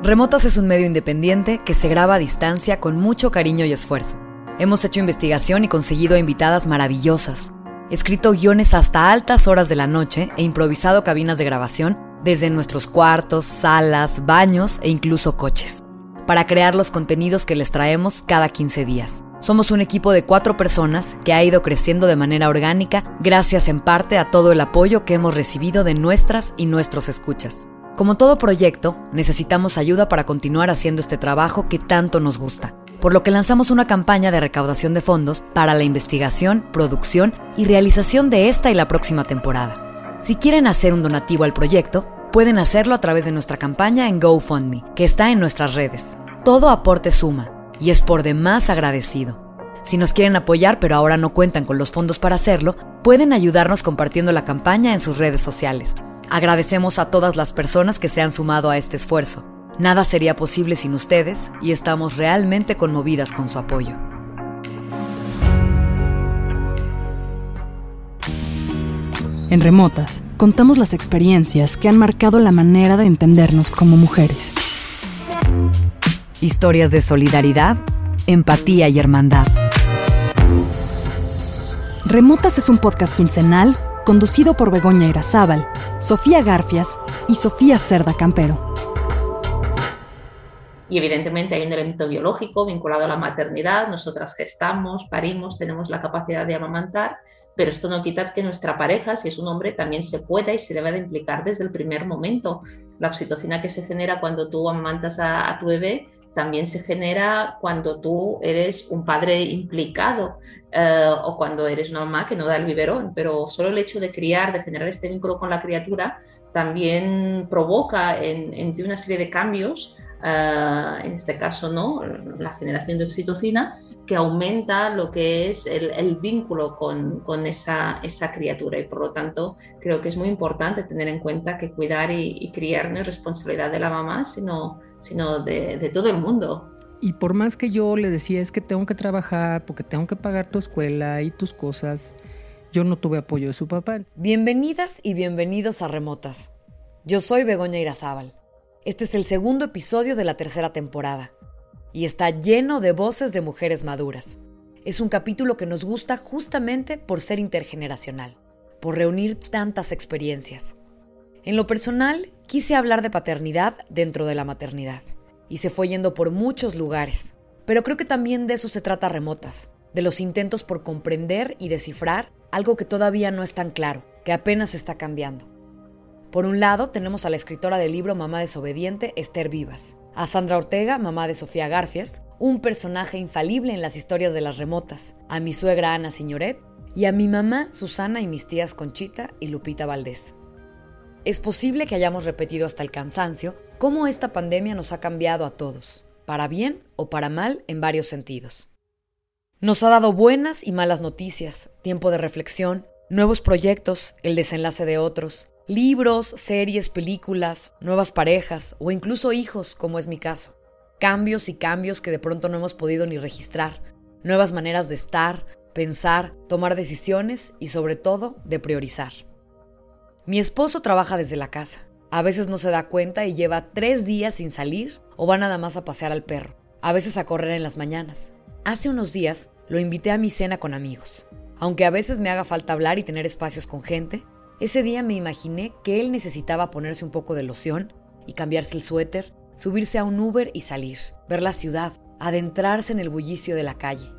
Remotas es un medio independiente que se graba a distancia con mucho cariño y esfuerzo. Hemos hecho investigación y conseguido invitadas maravillosas. Escrito guiones hasta altas horas de la noche e improvisado cabinas de grabación desde nuestros cuartos, salas, baños e incluso coches, para crear los contenidos que les traemos cada 15 días. Somos un equipo de cuatro personas que ha ido creciendo de manera orgánica gracias en parte a todo el apoyo que hemos recibido de nuestras y nuestros escuchas. Como todo proyecto, necesitamos ayuda para continuar haciendo este trabajo que tanto nos gusta, por lo que lanzamos una campaña de recaudación de fondos para la investigación, producción y realización de esta y la próxima temporada. Si quieren hacer un donativo al proyecto, pueden hacerlo a través de nuestra campaña en GoFundMe, que está en nuestras redes. Todo aporte suma y es por demás agradecido. Si nos quieren apoyar pero ahora no cuentan con los fondos para hacerlo, pueden ayudarnos compartiendo la campaña en sus redes sociales. Agradecemos a todas las personas que se han sumado a este esfuerzo. Nada sería posible sin ustedes y estamos realmente conmovidas con su apoyo. En Remotas, contamos las experiencias que han marcado la manera de entendernos como mujeres. Historias de solidaridad, empatía y hermandad. Remotas es un podcast quincenal conducido por Begoña Irazábal, Sofía Garfias y Sofía Cerda Campero. Y evidentemente hay un elemento biológico vinculado a la maternidad. Nosotras gestamos, parimos, tenemos la capacidad de amamantar, pero esto no quita que nuestra pareja, si es un hombre, también se pueda y se debe de implicar desde el primer momento. La oxitocina que se genera cuando tú amamantas a, a tu bebé también se genera cuando tú eres un padre implicado eh, o cuando eres una mamá que no da el biberón, pero solo el hecho de criar, de generar este vínculo con la criatura, también provoca en, ti una serie de cambios, eh, en este caso, ¿no? la generación de oxitocina, que aumenta lo que es el, el vínculo con, con esa, esa, criatura y por lo tanto creo que es muy importante tener en cuenta que cuidar y, y criar no es responsabilidad de la mamá, sino, sino de, de todo el mundo. Y por más que yo le decía es que tengo que trabajar porque tengo que pagar tu escuela y tus cosas, yo no tuve apoyo de su papá. Bienvenidas y bienvenidos a Remotas. Yo soy Begoña Irazábal. Este es el segundo episodio de la tercera temporada y está lleno de voces de mujeres maduras. Es un capítulo que nos gusta justamente por ser intergeneracional, por reunir tantas experiencias. En lo personal, quise hablar de paternidad dentro de la maternidad, y se fue yendo por muchos lugares, pero creo que también de eso se trata remotas, de los intentos por comprender y descifrar algo que todavía no es tan claro, que apenas está cambiando. Por un lado, tenemos a la escritora del libro Mamá desobediente, Esther Vivas, a Sandra Ortega, mamá de Sofía Garfias, un personaje infalible en las historias de las remotas, a mi suegra Ana Signoret y a mi mamá Susana y mis tías Conchita y Lupita Valdés. Es posible que hayamos repetido hasta el cansancio cómo esta pandemia nos ha cambiado a todos, para bien o para mal en varios sentidos. Nos ha dado buenas y malas noticias, tiempo de reflexión, nuevos proyectos, el desenlace de otros, libros, series, películas, nuevas parejas o incluso hijos, como es mi caso. Cambios y cambios que de pronto no hemos podido ni registrar. Nuevas maneras de estar, pensar, tomar decisiones y sobre todo de priorizar. Mi esposo trabaja desde la casa. A veces no se da cuenta y lleva tres días sin salir o va nada más a pasear al perro. A veces a correr en las mañanas. Hace unos días lo invité a mi cena con amigos. Aunque a veces me haga falta hablar y tener espacios con gente, ese día me imaginé que él necesitaba ponerse un poco de loción y cambiarse el suéter, subirse a un Uber y salir, ver la ciudad, adentrarse en el bullicio de la calle.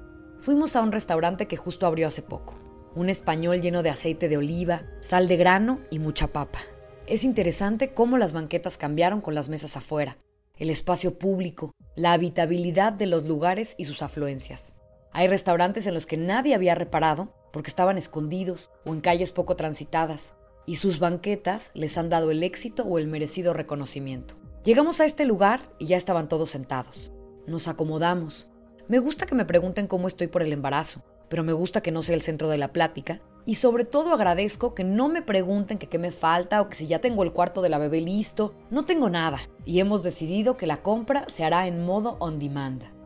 Fuimos a un restaurante que justo abrió hace poco. Un español lleno de aceite de oliva, sal de grano y mucha papa. Es interesante cómo las banquetas cambiaron con las mesas afuera, el espacio público, la habitabilidad de los lugares y sus afluencias. Hay restaurantes en los que nadie había reparado porque estaban escondidos o en calles poco transitadas, y sus banquetas les han dado el éxito o el merecido reconocimiento. Llegamos a este lugar y ya estaban todos sentados. Nos acomodamos. Me gusta que me pregunten cómo estoy por el embarazo, pero me gusta que no sea el centro de la plática y sobre todo agradezco que no me pregunten que qué me falta o que si ya tengo el cuarto de la bebé listo. No tengo nada y hemos decidido que la compra se hará en modo on demand.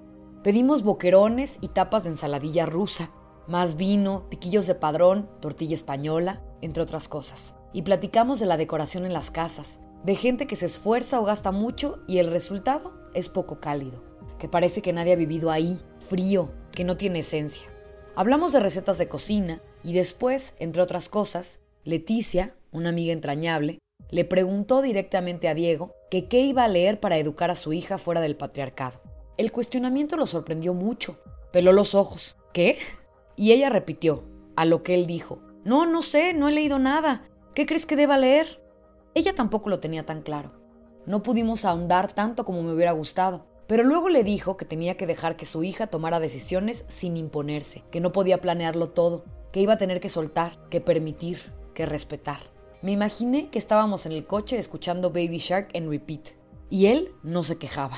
Pedimos boquerones y tapas de ensaladilla rusa, más vino, piquillos de padrón, tortilla española, entre otras cosas. Y platicamos de la decoración en las casas, de gente que se esfuerza o gasta mucho y el resultado es poco cálido, que parece que nadie ha vivido ahí, frío, que no tiene esencia. Hablamos de recetas de cocina y después, entre otras cosas, Leticia, una amiga entrañable, le preguntó directamente a Diego que qué iba a leer para educar a su hija fuera del patriarcado. El cuestionamiento lo sorprendió mucho. Peló los ojos. ¿Qué? Y ella repitió, a lo que él dijo, No, no sé, no he leído nada. ¿Qué crees que deba leer? Ella tampoco lo tenía tan claro. No pudimos ahondar tanto como me hubiera gustado, pero luego le dijo que tenía que dejar que su hija tomara decisiones sin imponerse, que no podía planearlo todo, que iba a tener que soltar, que permitir, que respetar. Me imaginé que estábamos en el coche escuchando Baby Shark en repeat, y él no se quejaba.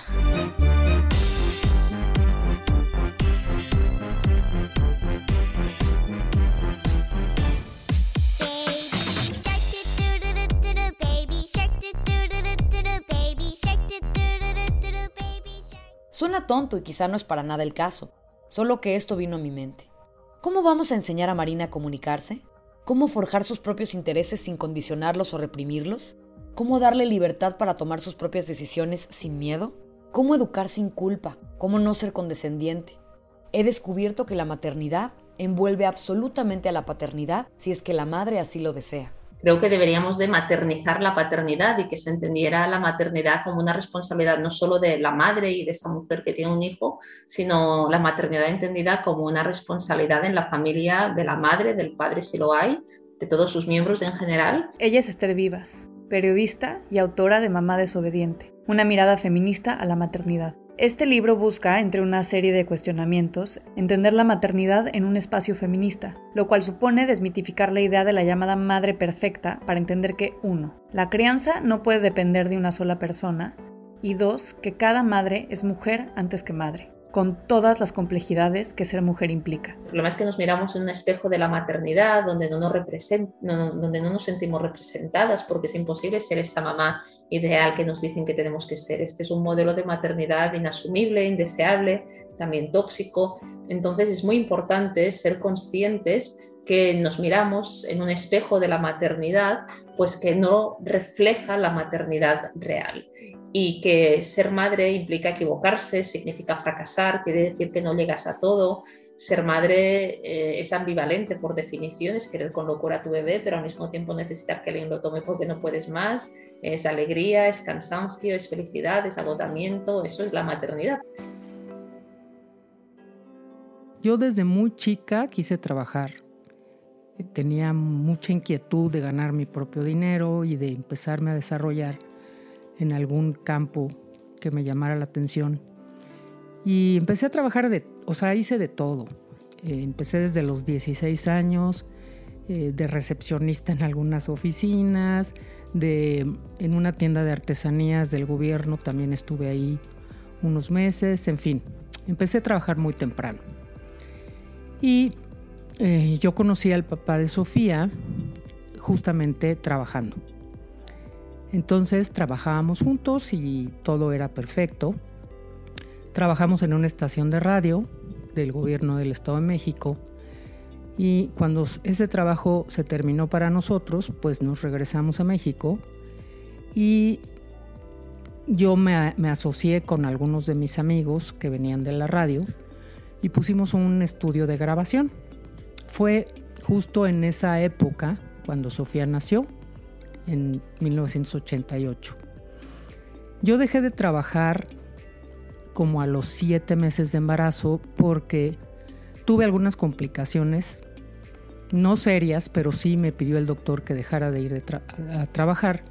Suena tonto y quizá no es para nada el caso, solo que esto vino a mi mente. ¿Cómo vamos a enseñar a Marina a comunicarse? ¿Cómo forjar sus propios intereses sin condicionarlos o reprimirlos? ¿Cómo darle libertad para tomar sus propias decisiones sin miedo? ¿Cómo educar sin culpa? ¿Cómo no ser condescendiente? He descubierto que la maternidad envuelve absolutamente a la paternidad si es que la madre así lo desea. Creo que deberíamos de maternizar la paternidad y que se entendiera la maternidad como una responsabilidad no solo de la madre y de esa mujer que tiene un hijo, sino la maternidad entendida como una responsabilidad en la familia de la madre, del padre si lo hay, de todos sus miembros en general. Ella es Esther Vivas, periodista y autora de Mamá desobediente, una mirada feminista a la maternidad. Este libro busca, entre una serie de cuestionamientos, entender la maternidad en un espacio feminista, lo cual supone desmitificar la idea de la llamada madre perfecta para entender que, uno, la crianza no puede depender de una sola persona, y dos, que cada madre es mujer antes que madre con todas las complejidades que ser mujer implica. El problema es que nos miramos en un espejo de la maternidad donde no nos, donde no nos sentimos representadas porque es imposible ser esta mamá ideal que nos dicen que tenemos que ser. Este es un modelo de maternidad inasumible, indeseable, también tóxico. Entonces es muy importante ser conscientes que nos miramos en un espejo de la maternidad, pues que no refleja la maternidad real y que ser madre implica equivocarse, significa fracasar, quiere decir que no llegas a todo. Ser madre eh, es ambivalente por definición, es querer con locura a tu bebé, pero al mismo tiempo necesitar que alguien lo tome porque no puedes más. Es alegría, es cansancio, es felicidad, es agotamiento, eso es la maternidad. Yo desde muy chica quise trabajar. Tenía mucha inquietud de ganar mi propio dinero y de empezarme a desarrollar en algún campo que me llamara la atención. Y empecé a trabajar de, o sea, hice de todo. Eh, empecé desde los 16 años, eh, de recepcionista en algunas oficinas, de, en una tienda de artesanías del gobierno también estuve ahí unos meses, en fin, empecé a trabajar muy temprano. Y eh, yo conocí al papá de Sofía justamente trabajando. Entonces trabajábamos juntos y todo era perfecto. Trabajamos en una estación de radio del gobierno del Estado de México y cuando ese trabajo se terminó para nosotros, pues nos regresamos a México y yo me, me, asocié con algunos de mis amigos que venían de la radio y pusimos un estudio de grabación. Fue justo en esa época cuando Sofía nació en 1988. Yo dejé de trabajar como a los siete meses de embarazo porque tuve algunas complicaciones, no serias, pero sí me pidió el doctor que dejara de ir a trabajar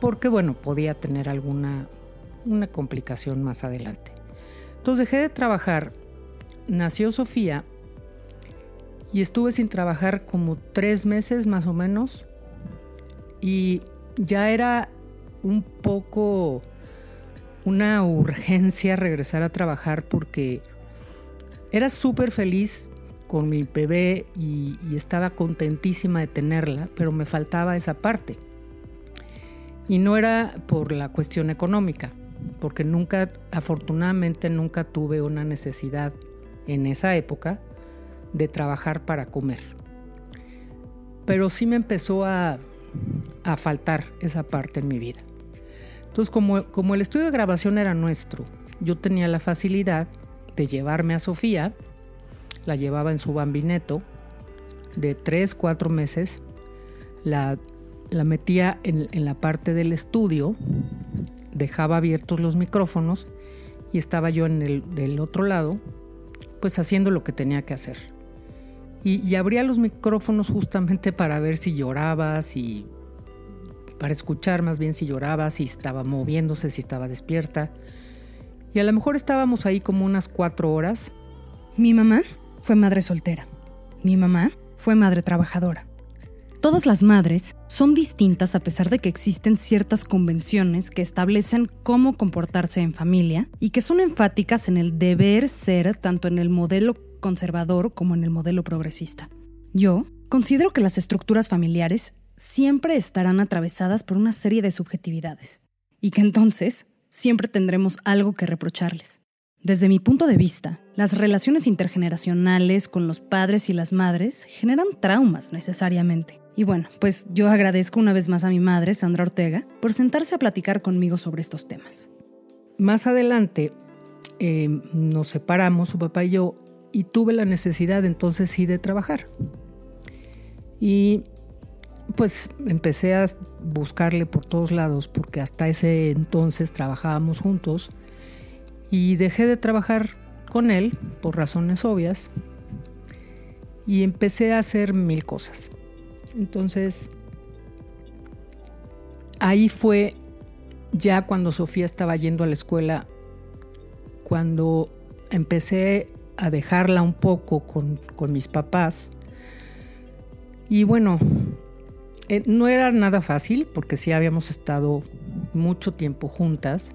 porque, bueno, podía tener alguna una complicación más adelante. Entonces dejé de trabajar, nació Sofía y estuve sin trabajar como tres meses más o menos y ya era un poco una urgencia regresar a trabajar porque era súper feliz con mi bebé y, estaba contentísima de tenerla, pero me faltaba esa parte. Y no era por la cuestión económica, porque nunca, afortunadamente nunca tuve una necesidad en esa época de trabajar para comer. Pero sí me empezó a, a faltar esa parte en mi vida. Entonces, como, como el estudio de grabación era nuestro, yo tenía la facilidad de llevarme a Sofía, la llevaba en su bambineto de 3, 4 meses, la, la metía en, la parte del estudio, dejaba abiertos los micrófonos y estaba yo en el del otro lado, pues haciendo lo que tenía que hacer. Y, abría los micrófonos justamente para ver si lloraba, si para escuchar más bien si lloraba, si estaba moviéndose, si estaba despierta. Y a lo mejor estábamos ahí como unas cuatro horas. Mi mamá fue madre soltera. Mi mamá fue madre trabajadora. Todas las madres son distintas a pesar de que existen ciertas convenciones que establecen cómo comportarse en familia y que son enfáticas en el deber ser tanto en el modelo conservador como en el modelo progresista. Yo considero que las estructuras familiares siempre estarán atravesadas por una serie de subjetividades y que entonces siempre tendremos algo que reprocharles. Desde mi punto de vista, las relaciones intergeneracionales con los padres y las madres generan traumas necesariamente. Y bueno, pues yo agradezco una vez más a mi madre, Sandra Ortega, por sentarse a platicar conmigo sobre estos temas. Más adelante eh, nos separamos, su papá y yo, y tuve la necesidad entonces sí de trabajar. Y pues empecé a buscarle por todos lados porque hasta ese entonces trabajábamos juntos y dejé de trabajar con él por razones obvias y empecé a hacer mil cosas. Entonces, ahí fue ya cuando Sofía estaba yendo a la escuela, cuando empecé a dejarla un poco con, con mis papás. Y bueno, eh, no era nada fácil porque sí habíamos estado mucho tiempo juntas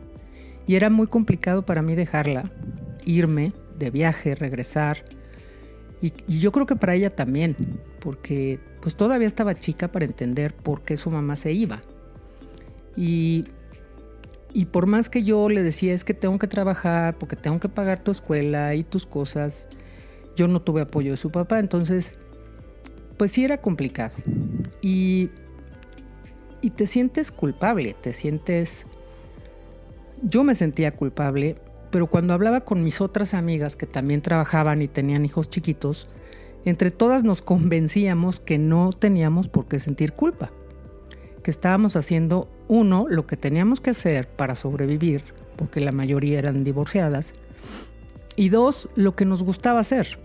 y era muy complicado para mí dejarla, irme de viaje, regresar. Y, yo creo que para ella también, porque pues todavía estaba chica para entender por qué su mamá se iba. Y, y por más que yo le decía es que tengo que trabajar porque tengo que pagar tu escuela y tus cosas, yo no tuve apoyo de su papá, entonces pues sí era complicado. Y, y te sientes culpable, te sientes... Yo me sentía culpable, pero cuando hablaba con mis otras amigas que también trabajaban y tenían hijos chiquitos, entre todas nos convencíamos que no teníamos por qué sentir culpa, que estábamos haciendo, uno, lo que teníamos que hacer para sobrevivir, porque la mayoría eran divorciadas, y dos, lo que nos gustaba hacer,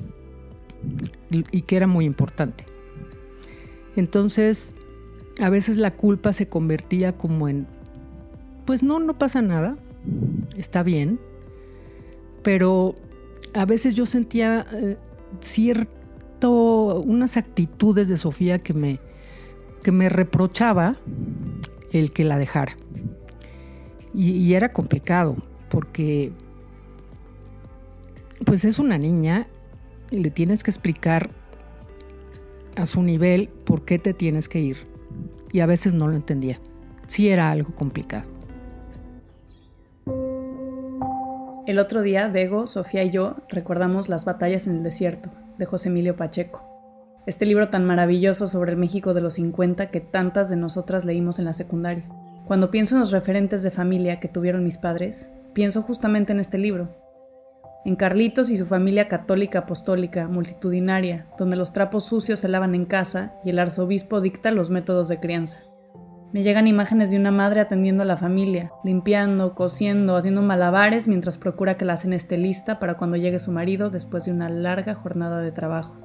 y que era muy importante. Entonces, a veces la culpa se convertía como en, pues no, no pasa nada, está bien, pero a veces yo sentía eh, cierto, unas actitudes de Sofía que me, que me reprochaba el que la dejara. Y, era complicado, porque pues es una niña y le tienes que explicar a su nivel por qué te tienes que ir. Y a veces no lo entendía. Sí era algo complicado. El otro día, Bego, Sofía y yo recordamos Las batallas en el desierto, de José Emilio Pacheco. Este libro tan maravilloso sobre el México de los 50 que tantas de nosotras leímos en la secundaria. Cuando pienso en los referentes de familia que tuvieron mis padres, pienso justamente en este libro, en Carlitos y su familia católica apostólica multitudinaria, donde los trapos sucios se lavan en casa y el arzobispo dicta los métodos de crianza. Me llegan imágenes de una madre atendiendo a la familia, limpiando, cosiendo, haciendo malabares mientras procura que la cena esté lista para cuando llegue su marido después de una larga jornada de trabajo.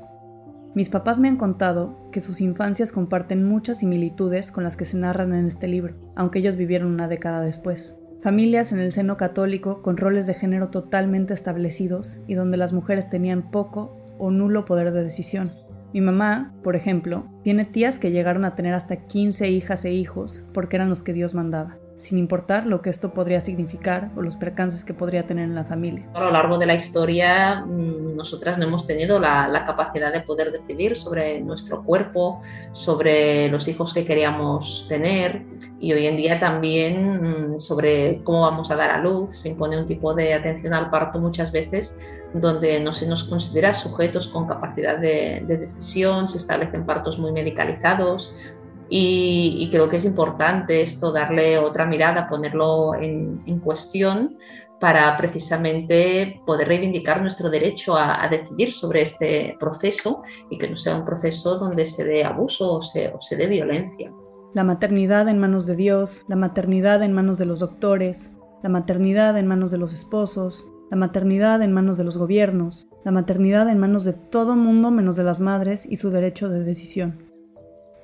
Mis papás me han contado que sus infancias comparten muchas similitudes con las que se narran en este libro, aunque ellos vivieron una década después familias en el seno católico con roles de género totalmente establecidos y donde las mujeres tenían poco o nulo poder de decisión. Mi mamá, por ejemplo, tiene tías que llegaron a tener hasta 15 hijas e hijos porque eran los que Dios mandaba sin importar lo que esto podría significar o los percances que podría tener en la familia. A lo largo de la historia, mm, nosotras no hemos tenido la, capacidad de poder decidir sobre nuestro cuerpo, sobre los hijos que queríamos tener y hoy en día también mm, sobre cómo vamos a dar a luz. Se impone un tipo de atención al parto muchas veces donde no se nos considera sujetos con capacidad de, de decisión, se establecen partos muy medicalizados y, creo que es importante esto, darle otra mirada, ponerlo en, cuestión para precisamente poder reivindicar nuestro derecho a, decidir sobre este proceso y que no sea un proceso donde se dé abuso o se, o se dé violencia. La maternidad en manos de Dios, la maternidad en manos de los doctores, la maternidad en manos de los esposos, la maternidad en manos de los gobiernos, la maternidad en manos de todo mundo menos de las madres y su derecho de decisión.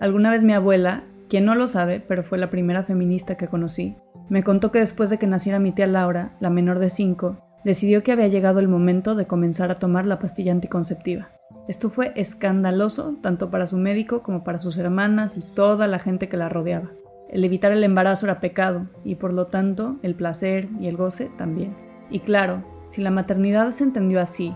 Alguna vez mi abuela, quien no lo sabe, pero fue la primera feminista que conocí, me contó que después de que naciera mi tía Laura, la menor de cinco, decidió que había llegado el momento de comenzar a tomar la pastilla anticonceptiva. Esto fue escandaloso tanto para su médico como para sus hermanas y toda la gente que la rodeaba. El evitar el embarazo era pecado y por lo tanto el placer y el goce también. Y claro, si la maternidad se entendió así,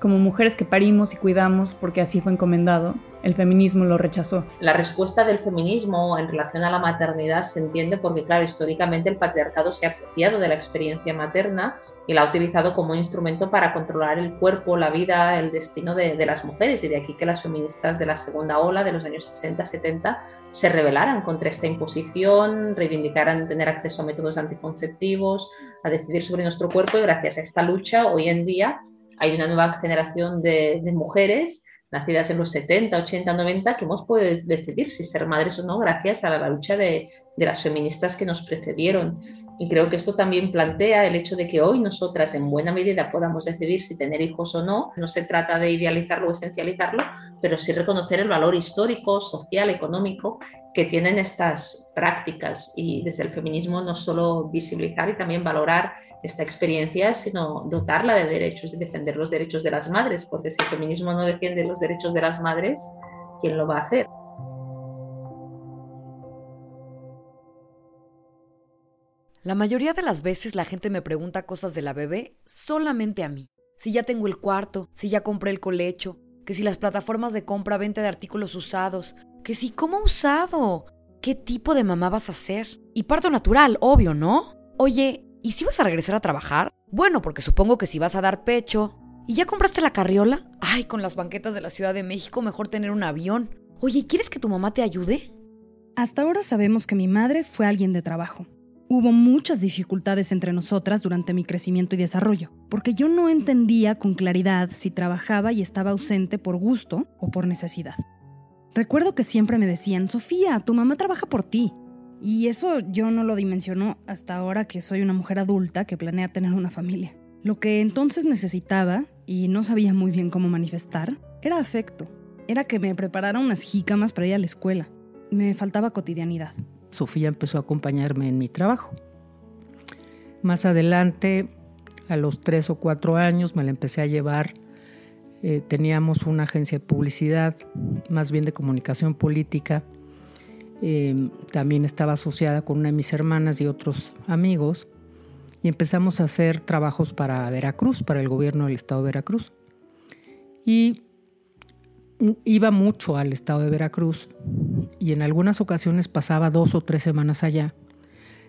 como mujeres que parimos y cuidamos porque así fue encomendado, el feminismo lo rechazó. La respuesta del feminismo en relación a la maternidad se entiende porque, claro, históricamente el patriarcado se ha apropiado de la experiencia materna y la ha utilizado como instrumento para controlar el cuerpo, la vida, el destino de, las mujeres. Y de aquí que las feministas de la segunda ola de los años 60-70 se rebelaran contra esta imposición, reivindicaran tener acceso a métodos anticonceptivos, a decidir sobre nuestro cuerpo y gracias a esta lucha hoy en día hay una nueva generación de, mujeres nacidas en los 70, 80, 90, que hemos podido decidir si ser madres o no gracias a la lucha de, de las feministas que nos precedieron. Y creo que esto también plantea el hecho de que hoy nosotras en buena medida podamos decidir si tener hijos o no. No se trata de idealizarlo o esencializarlo, pero sí reconocer el valor histórico, social, económico que tienen estas prácticas. Y desde el feminismo no solo visibilizar y también valorar esta experiencia, sino dotarla de derechos y defender los derechos de las madres, porque si el feminismo no defiende los derechos de las madres, ¿quién lo va a hacer? La mayoría de las veces la gente me pregunta cosas de la bebé solamente a mí. Si ya tengo el cuarto, si ya compré el colecho, que si las plataformas de compra-venta de artículos usados, que si cómo usado, qué tipo de mamá vas a ser. Y parto natural, obvio, ¿no? Oye, ¿y si vas a regresar a trabajar? Bueno, porque supongo que si vas a dar pecho. ¿Y ya compraste la carriola? Ay, con las banquetas de la Ciudad de México mejor tener un avión. Oye, ¿quieres que tu mamá te ayude? Hasta ahora sabemos que mi madre fue alguien de trabajo. Hubo muchas dificultades entre nosotras durante mi crecimiento y desarrollo, porque yo no entendía con claridad si trabajaba y estaba ausente por gusto o por necesidad. Recuerdo que siempre me decían, Sofía, tu mamá trabaja por ti. Y eso yo no lo dimensionó hasta ahora que soy una mujer adulta que planea tener una familia. Lo que entonces necesitaba, y no sabía muy bien cómo manifestar, era afecto. Era que me preparara unas jícamas para ir a la escuela. Me faltaba cotidianidad. Sofía empezó a acompañarme en mi trabajo. Más adelante, a los tres o cuatro años, me la empecé a llevar. Eh, teníamos una agencia de publicidad, más bien de comunicación política. Eh, también estaba asociada con una de mis hermanas y otros amigos. Y empezamos a hacer trabajos para Veracruz, para el gobierno del estado de Veracruz. Y iba mucho al estado de Veracruz y en algunas ocasiones pasaba dos o tres semanas allá.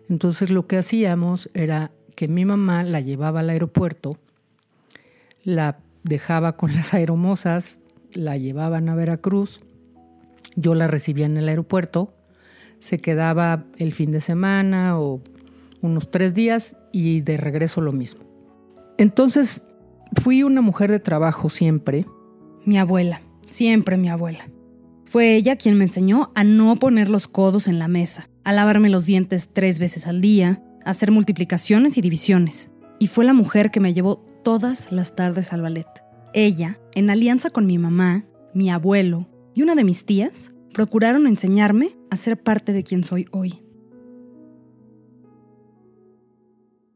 Entonces lo que hacíamos era que mi mamá la llevaba al aeropuerto, la dejaba con las aeromosas, la llevaban a Veracruz, yo la recibía en el aeropuerto, se quedaba el fin de semana o unos tres días y de regreso lo mismo. Entonces fui una mujer de trabajo siempre. Mi abuela siempre mi abuela. Fue ella quien me enseñó a no poner los codos en la mesa, a lavarme los dientes tres veces al día, a hacer multiplicaciones y divisiones. Y fue la mujer que me llevó todas las tardes al ballet. Ella, en alianza con mi mamá, mi abuelo y una de mis tías, procuraron enseñarme a ser parte de quien soy hoy.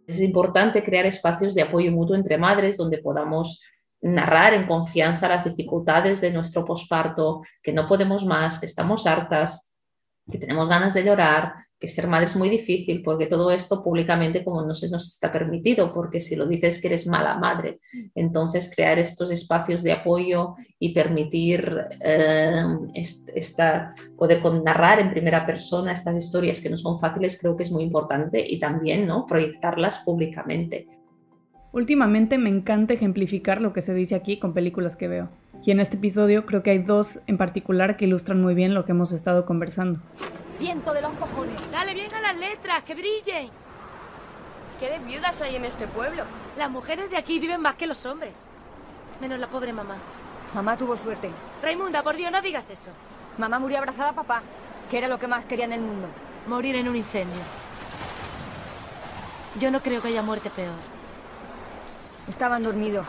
Es importante crear espacios de apoyo mutuo entre madres donde podamos narrar en confianza las dificultades de nuestro posparto, que no podemos más, que estamos hartas, que tenemos ganas de llorar, que ser madre es muy difícil, porque todo esto públicamente como no se nos está permitido, porque si lo dices que eres mala madre, entonces crear estos espacios de apoyo y permitir eh, poder narrar en primera persona estas historias que no son fáciles, creo que es muy importante y también ¿no? proyectarlas públicamente. Últimamente me encanta ejemplificar lo que se dice aquí con películas que veo. Y en este episodio creo que hay dos en particular que ilustran muy bien lo que hemos estado conversando. Viento de los cojones. Dale bien a las letras, que brillen. ¿Qué de viudas hay en este pueblo? Las mujeres de aquí viven más que los hombres. Menos la pobre mamá. Mamá tuvo suerte. Raimunda, por Dios, no digas eso. Mamá murió abrazada a papá, que era lo que más quería en el mundo. Morir en un incendio. Yo no creo que haya muerte peor. Estaban dormidos.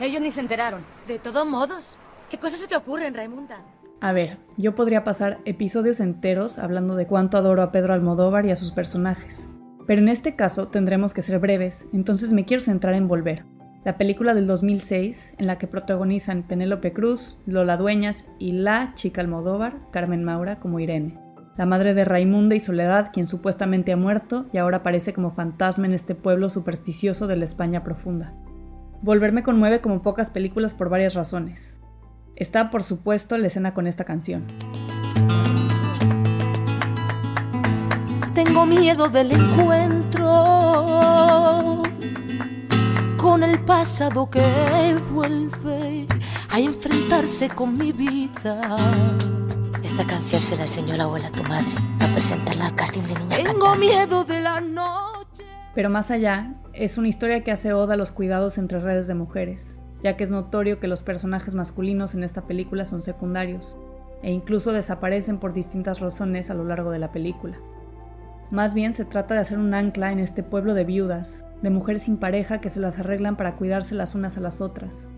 Ellos ni se enteraron. De todos modos, ¿qué cosas se te ocurren, Raimunda? A ver, yo podría pasar episodios enteros hablando de cuánto adoro a Pedro Almodóvar y a sus personajes. Pero en este caso tendremos que ser breves, entonces me quiero centrar en Volver, la película del 2006 en la que protagonizan Penélope Cruz, Lola Dueñas y la chica Almodóvar, Carmen Maura, como Irene, la madre de Raimunda y Soledad, quien supuestamente ha muerto y ahora aparece como fantasma en este pueblo supersticioso de la España profunda. Volver me conmueve como pocas películas por varias razones. Está, por supuesto, la escena con esta canción. Tengo miedo del encuentro con el pasado que vuelve a enfrentarse con mi vida. Esta canción se la enseñó la abuela a tu madre a presentarla al casting de niña Tengo miedo de la noche. Pero más allá, es una historia que hace oda a los cuidados entre redes de mujeres, ya que es notorio que los personajes masculinos en esta película son secundarios, e incluso desaparecen por distintas razones a lo largo de la película. Más bien se trata de hacer un ancla en este pueblo de viudas, de mujeres sin pareja que se las arreglan para cuidarse las unas a las otras.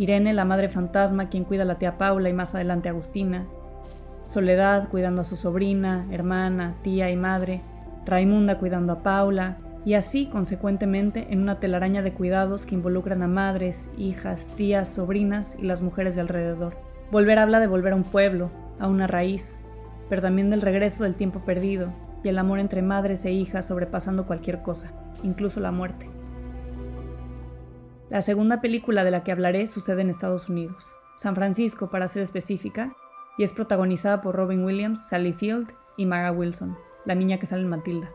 Irene, la madre fantasma, quien cuida a la tía Paula y más adelante a Agustina. Soledad cuidando a su sobrina, hermana, tía y madre. Raimunda cuidando a Paula, y así, consecuentemente, en una telaraña de cuidados que involucran a madres, hijas, tías, sobrinas y las mujeres de alrededor. Volver habla de volver a un pueblo, a una raíz, pero también del regreso del tiempo perdido y el amor entre madres e hijas sobrepasando cualquier cosa, incluso la muerte. La segunda película de la que hablaré sucede en Estados Unidos, San Francisco para ser específica, y es protagonizada por Robin Williams, Sally Field y Mara Wilson, la niña que sale en Matilda.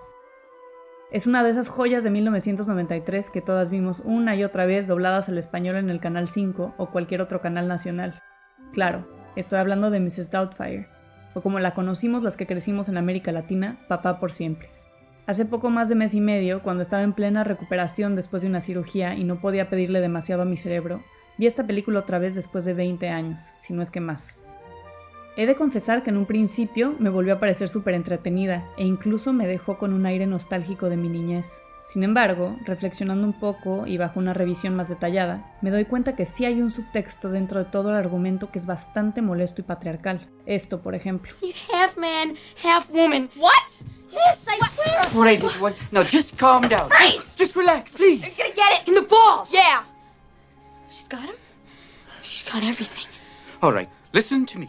Es una de esas joyas de 1993 que todas vimos una y otra vez dobladas al español en el Canal 5 o cualquier otro canal nacional. Claro, estoy hablando de Mrs. Doubtfire, o como la conocimos las que crecimos en América Latina, Papá por siempre. Hace poco más de mes y medio, cuando estaba en plena recuperación después de una cirugía y no podía pedirle demasiado a mi cerebro, vi esta película otra vez después de 20 años, si no es que más. He de confesar que en un principio me volvió a parecer súper entretenida e incluso me dejó con un aire nostálgico de mi niñez. Sin embargo, reflexionando un poco y bajo una revisión más detallada, me doy cuenta que sí hay un subtexto dentro de todo el argumento que es bastante molesto y patriarcal. Esto, por ejemplo. He's half man, half woman. What? Yes, I swear. All right, everyone. Now just calm down. Bryce! Just relax, please. He's gonna get it in the balls. Yeah. She's got him? She's got everything. All right, listen to me.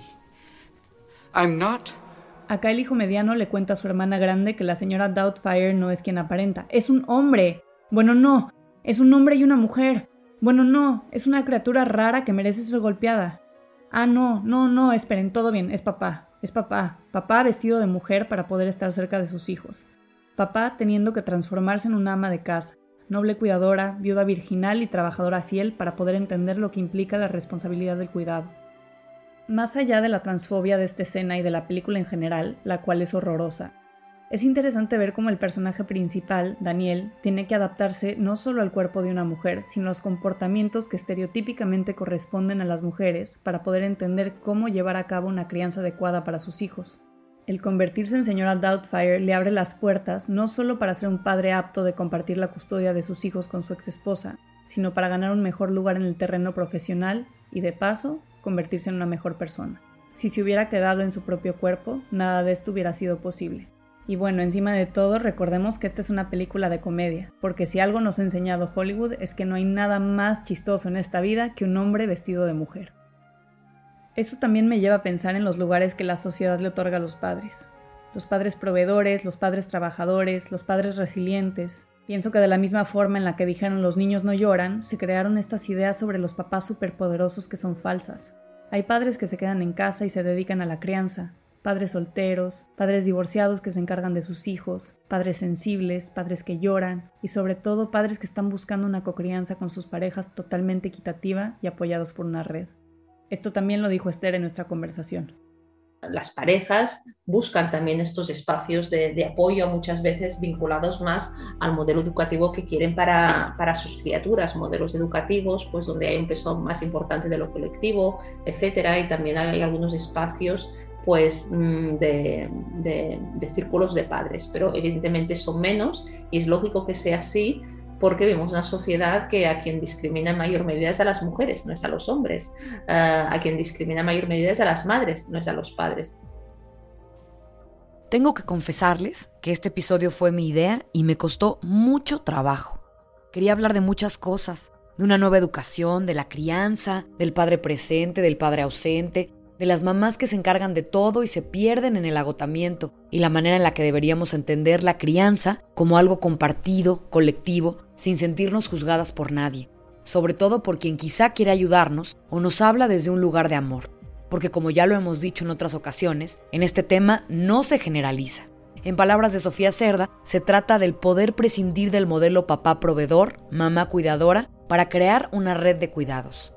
I'm not. Acá el hijo mediano le cuenta a su hermana grande que la señora Doubtfire no es quien aparenta. Es un hombre. Bueno, no. Es un hombre y una mujer. Bueno, no. Es una criatura rara que merece ser golpeada. Ah, no, no, no. Esperen, todo bien. Es papá. Es papá. Papá vestido de mujer para poder estar cerca de sus hijos. Papá teniendo que transformarse en una ama de casa, noble cuidadora, viuda virginal y trabajadora fiel para poder entender lo que implica la responsabilidad del cuidado. Más allá de la transfobia de esta escena y de la película en general, la cual es horrorosa, es interesante ver cómo el personaje principal, Daniel, tiene que adaptarse no solo al cuerpo de una mujer, sino a los comportamientos que estereotípicamente corresponden a las mujeres para poder entender cómo llevar a cabo una crianza adecuada para sus hijos. El convertirse en señora Doubtfire le abre las puertas no solo para ser un padre apto de compartir la custodia de sus hijos con su ex esposa, sino para ganar un mejor lugar en el terreno profesional y, de paso, convertirse en una mejor persona. Si se hubiera quedado en su propio cuerpo, nada de esto hubiera sido posible. Y bueno, encima de todo, recordemos que esta es una película de comedia, porque si algo nos ha enseñado Hollywood es que no hay nada más chistoso en esta vida que un hombre vestido de mujer. Esto también me lleva a pensar en los lugares que la sociedad le otorga a los padres. Los padres proveedores, los padres trabajadores, los padres resilientes. Pienso que de la misma forma en la que dijeron los niños no lloran, se crearon estas ideas sobre los papás superpoderosos que son falsas. Hay padres que se quedan en casa y se dedican a la crianza, padres solteros, padres divorciados que se encargan de sus hijos, padres sensibles, padres que lloran y sobre todo padres que están buscando una cocrianza con sus parejas totalmente equitativa y apoyados por una red. Esto también lo dijo Esther en nuestra conversación las parejas buscan también estos espacios de, apoyo, muchas veces vinculados más al modelo educativo que quieren para, para, sus criaturas, modelos educativos, pues donde hay un peso más importante de lo colectivo, etcétera, y también hay algunos espacios pues mm, de, de, círculos de padres, pero evidentemente son menos y es lógico que sea así porque vemos una sociedad que a quien discrimina en mayor medida es a las mujeres, no es a los hombres, eh, a quien discrimina en mayor medida es a las madres, no es a los padres. Tengo que confesarles que este episodio fue mi idea y me costó mucho trabajo. Quería hablar de muchas cosas, de una nueva educación, de la crianza, del padre presente, del padre ausente, de las mamás que se encargan de todo y se pierden en el agotamiento, y la manera en la que deberíamos entender la crianza como algo compartido, colectivo, sin sentirnos juzgadas por nadie, sobre todo por quien quizá quiere ayudarnos o nos habla desde un lugar de amor, porque como ya lo hemos dicho en otras ocasiones, en este tema no se generaliza. En palabras de Sofía Cerda, se trata del poder prescindir del modelo papá proveedor, mamá cuidadora, para crear una red de cuidados.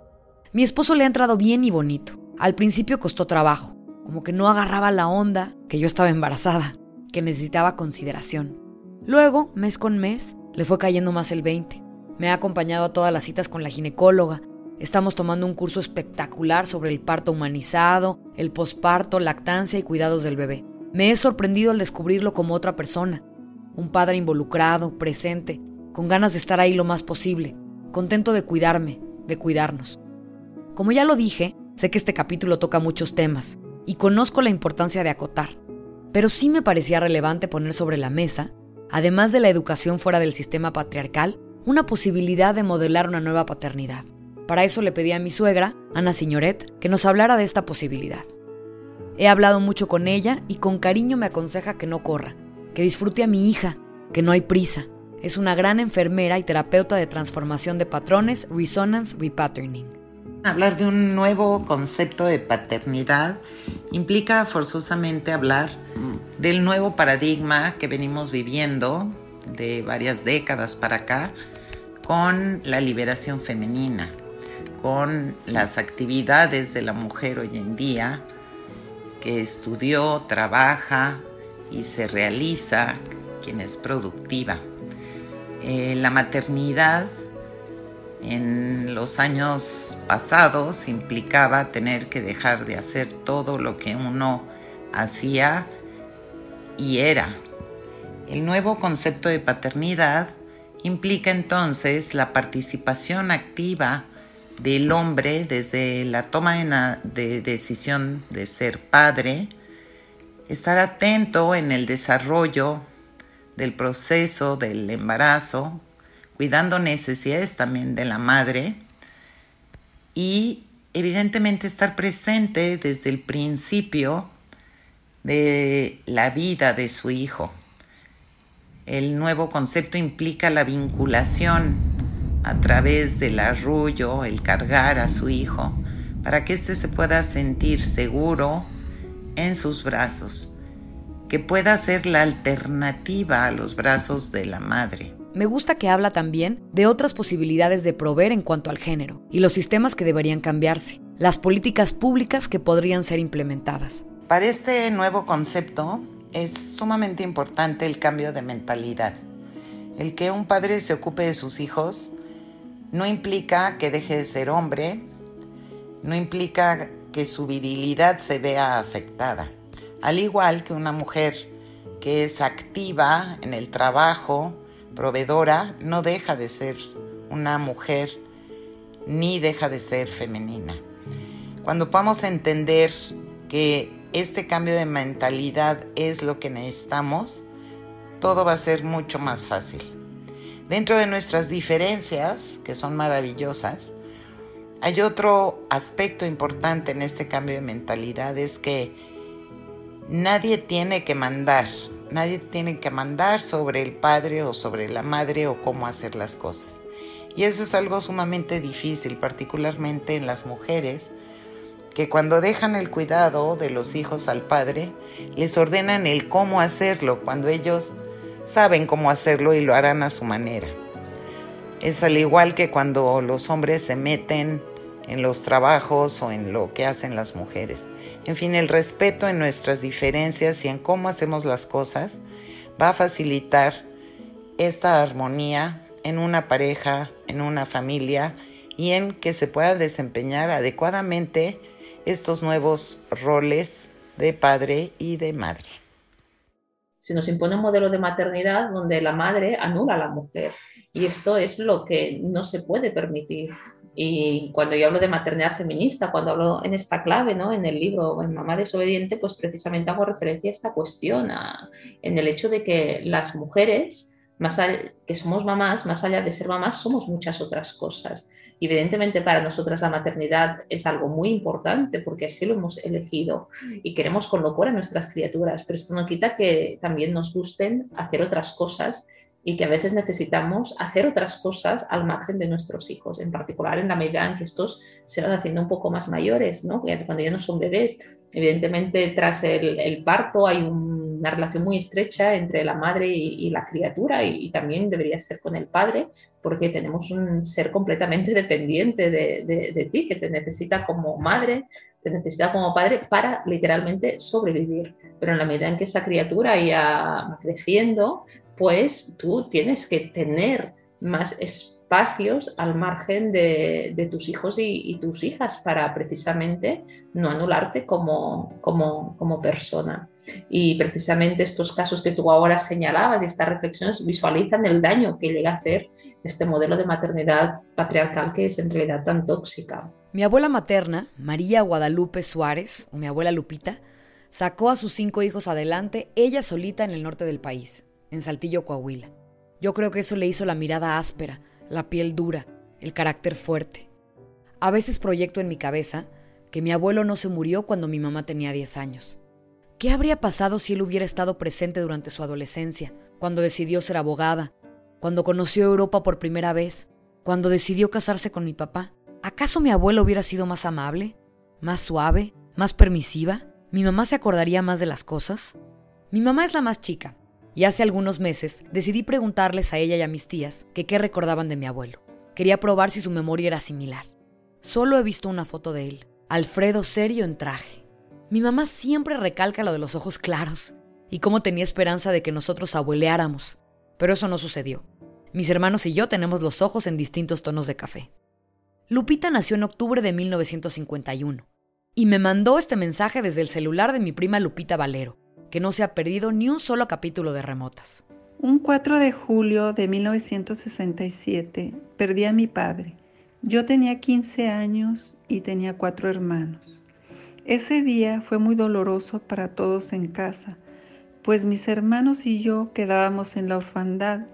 Mi esposo le ha entrado bien y bonito. Al principio costó trabajo, como que no agarraba la onda, que yo estaba embarazada, que necesitaba consideración. Luego, mes con mes, le fue cayendo más el 20. Me ha acompañado a todas las citas con la ginecóloga. Estamos tomando un curso espectacular sobre el parto humanizado, el posparto, lactancia y cuidados del bebé. Me he sorprendido al descubrirlo como otra persona, un padre involucrado, presente, con ganas de estar ahí lo más posible, contento de cuidarme, de cuidarnos. Como ya lo dije, Sé que este capítulo toca muchos temas y conozco la importancia de acotar, pero sí me parecía relevante poner sobre la mesa, además de la educación fuera del sistema patriarcal, una posibilidad de modelar una nueva paternidad. Para eso le pedí a mi suegra, Ana Signoret, que nos hablara de esta posibilidad. He hablado mucho con ella y con cariño me aconseja que no corra, que disfrute a mi hija, que no hay prisa. Es una gran enfermera y terapeuta de transformación de patrones, resonance, repatterning. Hablar de un nuevo concepto de paternidad implica forzosamente hablar del nuevo paradigma que venimos viviendo de varias décadas para acá con la liberación femenina, con las actividades de la mujer hoy en día que estudió, trabaja y se realiza, quien es productiva. Eh, la maternidad en los años pasados implicaba tener que dejar de hacer todo lo que uno hacía y era. El nuevo concepto de paternidad implica entonces la participación activa del hombre desde la toma de decisión de ser padre, estar atento en el desarrollo del proceso del embarazo, cuidando necesidades también de la madre y evidentemente estar presente desde el principio de la vida de su hijo. El nuevo concepto implica la vinculación a través del arrullo, el cargar a su hijo, para que éste se pueda sentir seguro en sus brazos, que pueda ser la alternativa a los brazos de la madre. Me gusta que habla también de otras posibilidades de proveer en cuanto al género y los sistemas que deberían cambiarse, las políticas públicas que podrían ser implementadas. Para este nuevo concepto es sumamente importante el cambio de mentalidad. El que un padre se ocupe de sus hijos no implica que deje de ser hombre, no implica que su virilidad se vea afectada. Al igual que una mujer que es activa en el trabajo, proveedora no deja de ser una mujer ni deja de ser femenina. Cuando podamos entender que este cambio de mentalidad es lo que necesitamos, todo va a ser mucho más fácil. Dentro de nuestras diferencias, que son maravillosas, hay otro aspecto importante en este cambio de mentalidad, es que nadie tiene que mandar, nadie tiene que mandar sobre el padre o sobre la madre o cómo hacer las cosas. Y eso es algo sumamente difícil, particularmente en las mujeres, que cuando dejan el cuidado de los hijos al padre, les ordenan el cómo hacerlo, cuando ellos saben cómo hacerlo y lo harán a su manera. Es al igual que cuando los hombres se meten en los trabajos o en lo que hacen las mujeres. En fin, el respeto en nuestras diferencias y en cómo hacemos las cosas va a facilitar esta armonía en una pareja, en una familia y en que se pueda desempeñar adecuadamente estos nuevos roles de padre y de madre. Se nos impone un modelo de maternidad donde la madre anula a la mujer y esto es lo que no se puede permitir. Y cuando yo hablo de maternidad feminista, cuando hablo en esta clave, ¿no? en el libro en Mamá desobediente, pues precisamente hago referencia a esta cuestión, en el hecho de que las mujeres, más que somos mamás, más allá de ser mamás, somos muchas otras cosas. Evidentemente para nosotras la maternidad es algo muy importante porque así lo hemos elegido y queremos con locura a nuestras criaturas, pero esto no quita que también nos gusten hacer otras cosas y que a veces necesitamos hacer otras cosas al margen de nuestros hijos, en particular en la medida en que estos se van haciendo un poco más mayores, ¿no? cuando ya no son bebés. Evidentemente, tras el, parto hay una relación muy estrecha entre la madre y, la criatura y, también debería ser con el padre, porque tenemos un ser completamente dependiente de, ti, que te necesita como madre, te necesita como padre para literalmente sobrevivir. Pero en la medida en que esa criatura ya creciendo, pues tú tienes que tener más espacios al margen de, tus hijos y, tus hijas para precisamente no anularte como, como, como persona. Y precisamente estos casos que tú ahora señalabas y estas reflexiones visualizan el daño que llega a hacer este modelo de maternidad patriarcal que es en realidad tan tóxica. Mi abuela materna, María Guadalupe Suárez, o mi abuela Lupita, sacó a sus cinco hijos adelante ella solita en el norte del país, en Saltillo, Coahuila. Yo creo que eso le hizo la mirada áspera, la piel dura, el carácter fuerte. A veces proyecto en mi cabeza que mi abuelo no se murió cuando mi mamá tenía 10 años ¿Qué habría pasado si él hubiera estado presente durante su adolescencia, cuando decidió ser abogada, cuando conoció Europa por primera vez, cuando decidió casarse con mi papá? ¿Acaso mi abuelo hubiera sido más amable, más suave, más permisiva? ¿Mi mamá se acordaría más de las cosas? Mi mamá es la más chica, y hace algunos meses decidí preguntarles a ella y a mis tías que qué recordaban de mi abuelo. Quería probar si su memoria era similar. Solo he visto una foto de él, Alfredo serio en traje. Mi mamá siempre recalca lo de los ojos claros y cómo tenía esperanza de que nosotros abueleáramos, pero eso no sucedió. Mis hermanos y yo tenemos los ojos en distintos tonos de café. Lupita nació en octubre de 1951 y me mandó este mensaje desde el celular de mi prima Lupita Valero, que no se ha perdido ni un solo capítulo de Remotas. Un 4 de julio de 1967 perdí a mi padre. Yo tenía 15 años y tenía cuatro hermanos. Ese día fue muy doloroso para todos en casa, pues mis hermanos y yo quedábamos en la orfandad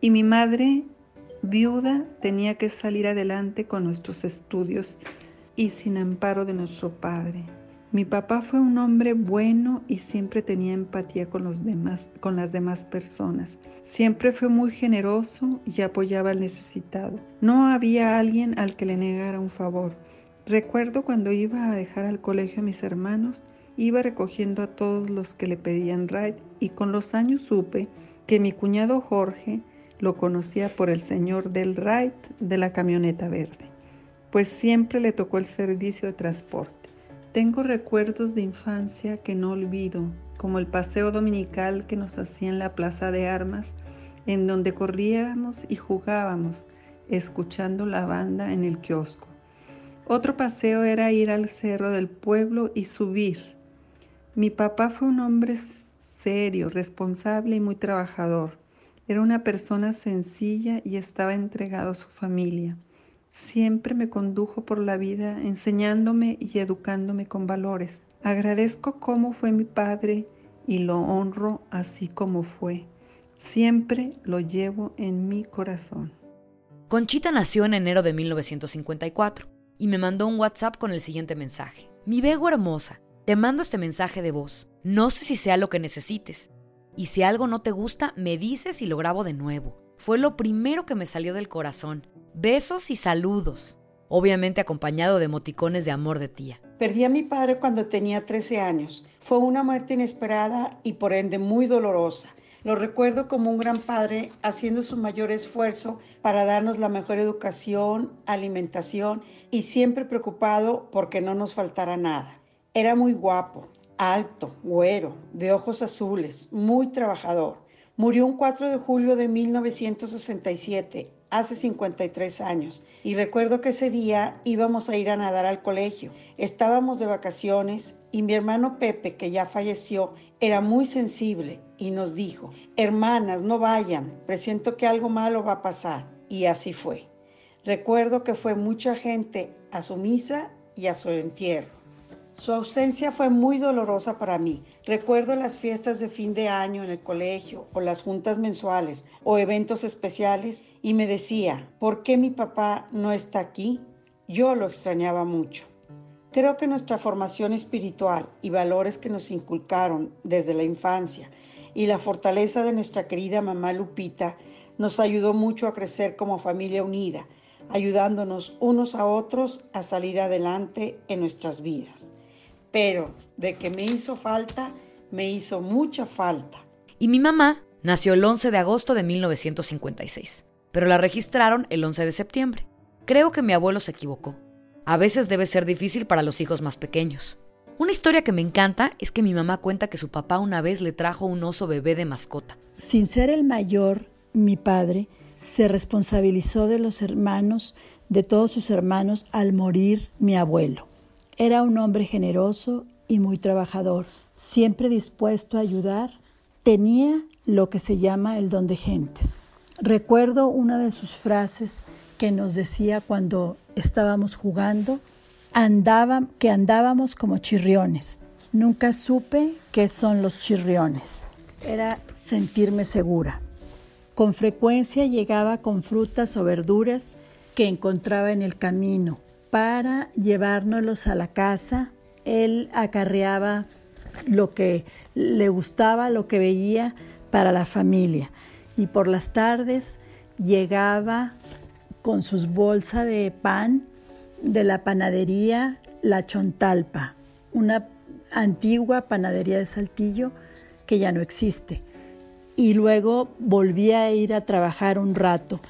y mi madre, viuda, tenía que salir adelante con nuestros estudios y sin amparo de nuestro padre. Mi papá fue un hombre bueno y siempre tenía empatía con los demás, con las demás personas. Siempre fue muy generoso y apoyaba al necesitado. No había alguien al que le negara un favor. Recuerdo cuando iba a dejar al colegio a mis hermanos, iba recogiendo a todos los que le pedían ride y con los años supe que mi cuñado Jorge lo conocía por el señor del ride de la camioneta verde, pues siempre le tocó el servicio de transporte. Tengo recuerdos de infancia que no olvido, como el paseo dominical que nos hacía en la plaza de armas, en donde corríamos y jugábamos, escuchando la banda en el kiosco. Otro paseo era ir al cerro del pueblo y subir. Mi papá fue un hombre serio, responsable y muy trabajador. Era una persona sencilla y estaba entregado a su familia. Siempre me condujo por la vida enseñándome y educándome con valores. Agradezco cómo fue mi padre y lo honro así como fue. Siempre lo llevo en mi corazón. Conchita nació en enero de 1954 y me mandó un WhatsApp con el siguiente mensaje. Mi Bego hermosa, te mando este mensaje de voz. No sé si sea lo que necesites. Y si algo no te gusta, me dices y lo grabo de nuevo. Fue lo primero que me salió del corazón. Besos y saludos. Obviamente acompañado de emoticones de amor de tía. Perdí a mi padre cuando tenía 13 años. Fue una muerte inesperada y por ende muy dolorosa. Lo recuerdo como un gran padre haciendo su mayor esfuerzo para darnos la mejor educación, alimentación y siempre preocupado porque no nos faltara nada. Era muy guapo, alto, güero, de ojos azules, muy trabajador. Murió un 4 de julio de 1967, hace 53 años, y recuerdo que ese día íbamos a ir a nadar al colegio. Estábamos de vacaciones y mi hermano Pepe, que ya falleció, era muy sensible y nos dijo, hermanas, no vayan, presiento que algo malo va a pasar. Y así fue. Recuerdo que fue mucha gente a su misa y a su entierro. Su ausencia fue muy dolorosa para mí. Recuerdo las fiestas de fin de año en el colegio o las juntas mensuales o eventos especiales y me decía, ¿por qué mi papá no está aquí? Yo lo extrañaba mucho. Creo que nuestra formación espiritual y valores que nos inculcaron desde la infancia y la fortaleza de nuestra querida mamá Lupita nos ayudó mucho a crecer como familia unida, ayudándonos unos a otros a salir adelante en nuestras vidas pero de que me hizo falta, me hizo mucha falta. Y mi mamá nació el 11 de agosto de 1956, pero la registraron el 11 de septiembre. Creo que mi abuelo se equivocó. A veces debe ser difícil para los hijos más pequeños. Una historia que me encanta es que mi mamá cuenta que su papá una vez le trajo un oso bebé de mascota. Sin ser el mayor, mi padre se responsabilizó de los hermanos, de todos sus hermanos, al morir mi abuelo. Era un hombre generoso y muy trabajador, siempre dispuesto a ayudar. Tenía lo que se llama el don de gentes. Recuerdo una de sus frases que nos decía cuando estábamos jugando, andaba, que andábamos como chirriones. Nunca supe qué son los chirriones. Era sentirme segura. Con frecuencia llegaba con frutas o verduras que encontraba en el camino para llevárnoslos a la casa. Él acarreaba lo que le gustaba, lo que veía para la familia. Y por las tardes llegaba con sus bolsas de pan de la panadería La Chontalpa, una antigua panadería de Saltillo que ya no existe. Y luego volvía a ir a trabajar un rato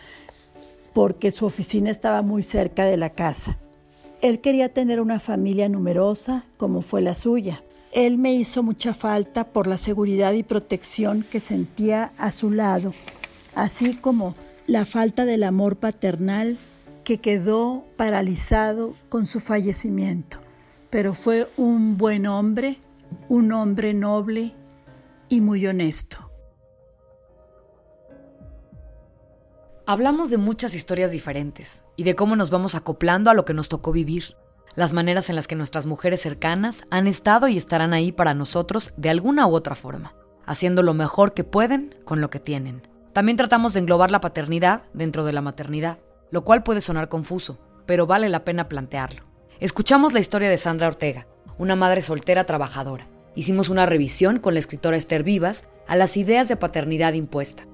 porque su oficina estaba muy cerca de la casa. Él quería tener una familia numerosa como fue la suya. Él me hizo mucha falta por la seguridad y protección que sentía a su lado, así como la falta del amor paternal que quedó paralizado con su fallecimiento. Pero fue un buen hombre, un hombre noble y muy honesto. Hablamos de muchas historias diferentes y de cómo nos vamos acoplando a lo que nos tocó vivir, las maneras en las que nuestras mujeres cercanas han estado y estarán ahí para nosotros de alguna u otra forma, haciendo lo mejor que pueden con lo que tienen. También tratamos de englobar la paternidad dentro de la maternidad, lo cual puede sonar confuso, pero vale la pena plantearlo. Escuchamos la historia de Sandra Ortega, una madre soltera trabajadora. Hicimos una revisión con la escritora Esther Vivas a las ideas de paternidad impuesta.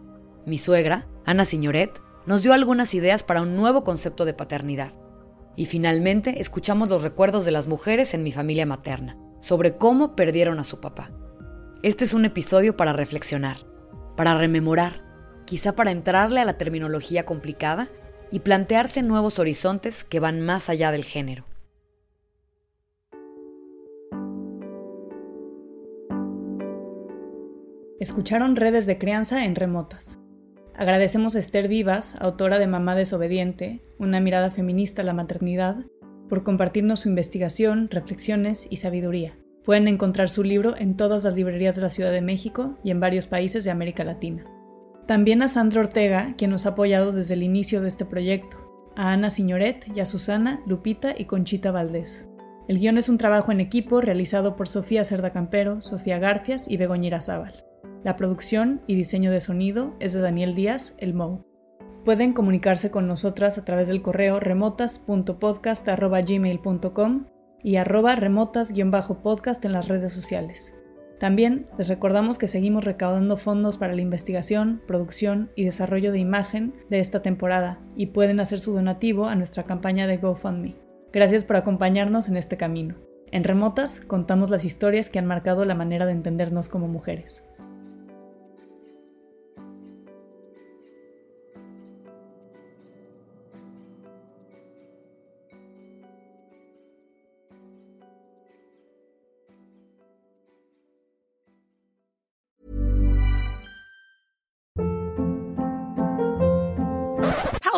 Mi suegra, Ana Signoret, nos dio algunas ideas para un nuevo concepto de paternidad. Y finalmente escuchamos los recuerdos de las mujeres en mi familia materna, sobre cómo perdieron a su papá. Este es un episodio para reflexionar, para rememorar, quizá para entrarle a la terminología complicada y plantearse nuevos horizontes que van más allá del género. Escucharon redes de crianza en remotas. Agradecemos a Esther Vivas, autora de Mamá Desobediente, una mirada feminista a la maternidad, por compartirnos su investigación, reflexiones y sabiduría. Pueden encontrar su libro en todas las librerías de la Ciudad de México y en varios países de América Latina. También a Sandra Ortega, quien nos ha apoyado desde el inicio de este proyecto, a Ana Signoret y a Susana, Lupita y Conchita Valdés. El guion es un trabajo en equipo realizado por Sofía Cerda Campero, Sofía Garfias y Begoña Zaval. La producción y diseño de sonido es de Daniel Díaz, el Mou. Pueden comunicarse con nosotras a través del correo remotas.podcast.gmail.com y arroba remotas-podcast en las redes sociales. También les recordamos que seguimos recaudando fondos para la investigación, producción y desarrollo de imagen de esta temporada y pueden hacer su donativo a nuestra campaña de GoFundMe. Gracias por acompañarnos en este camino. En Remotas contamos las historias que han marcado la manera de entendernos como mujeres.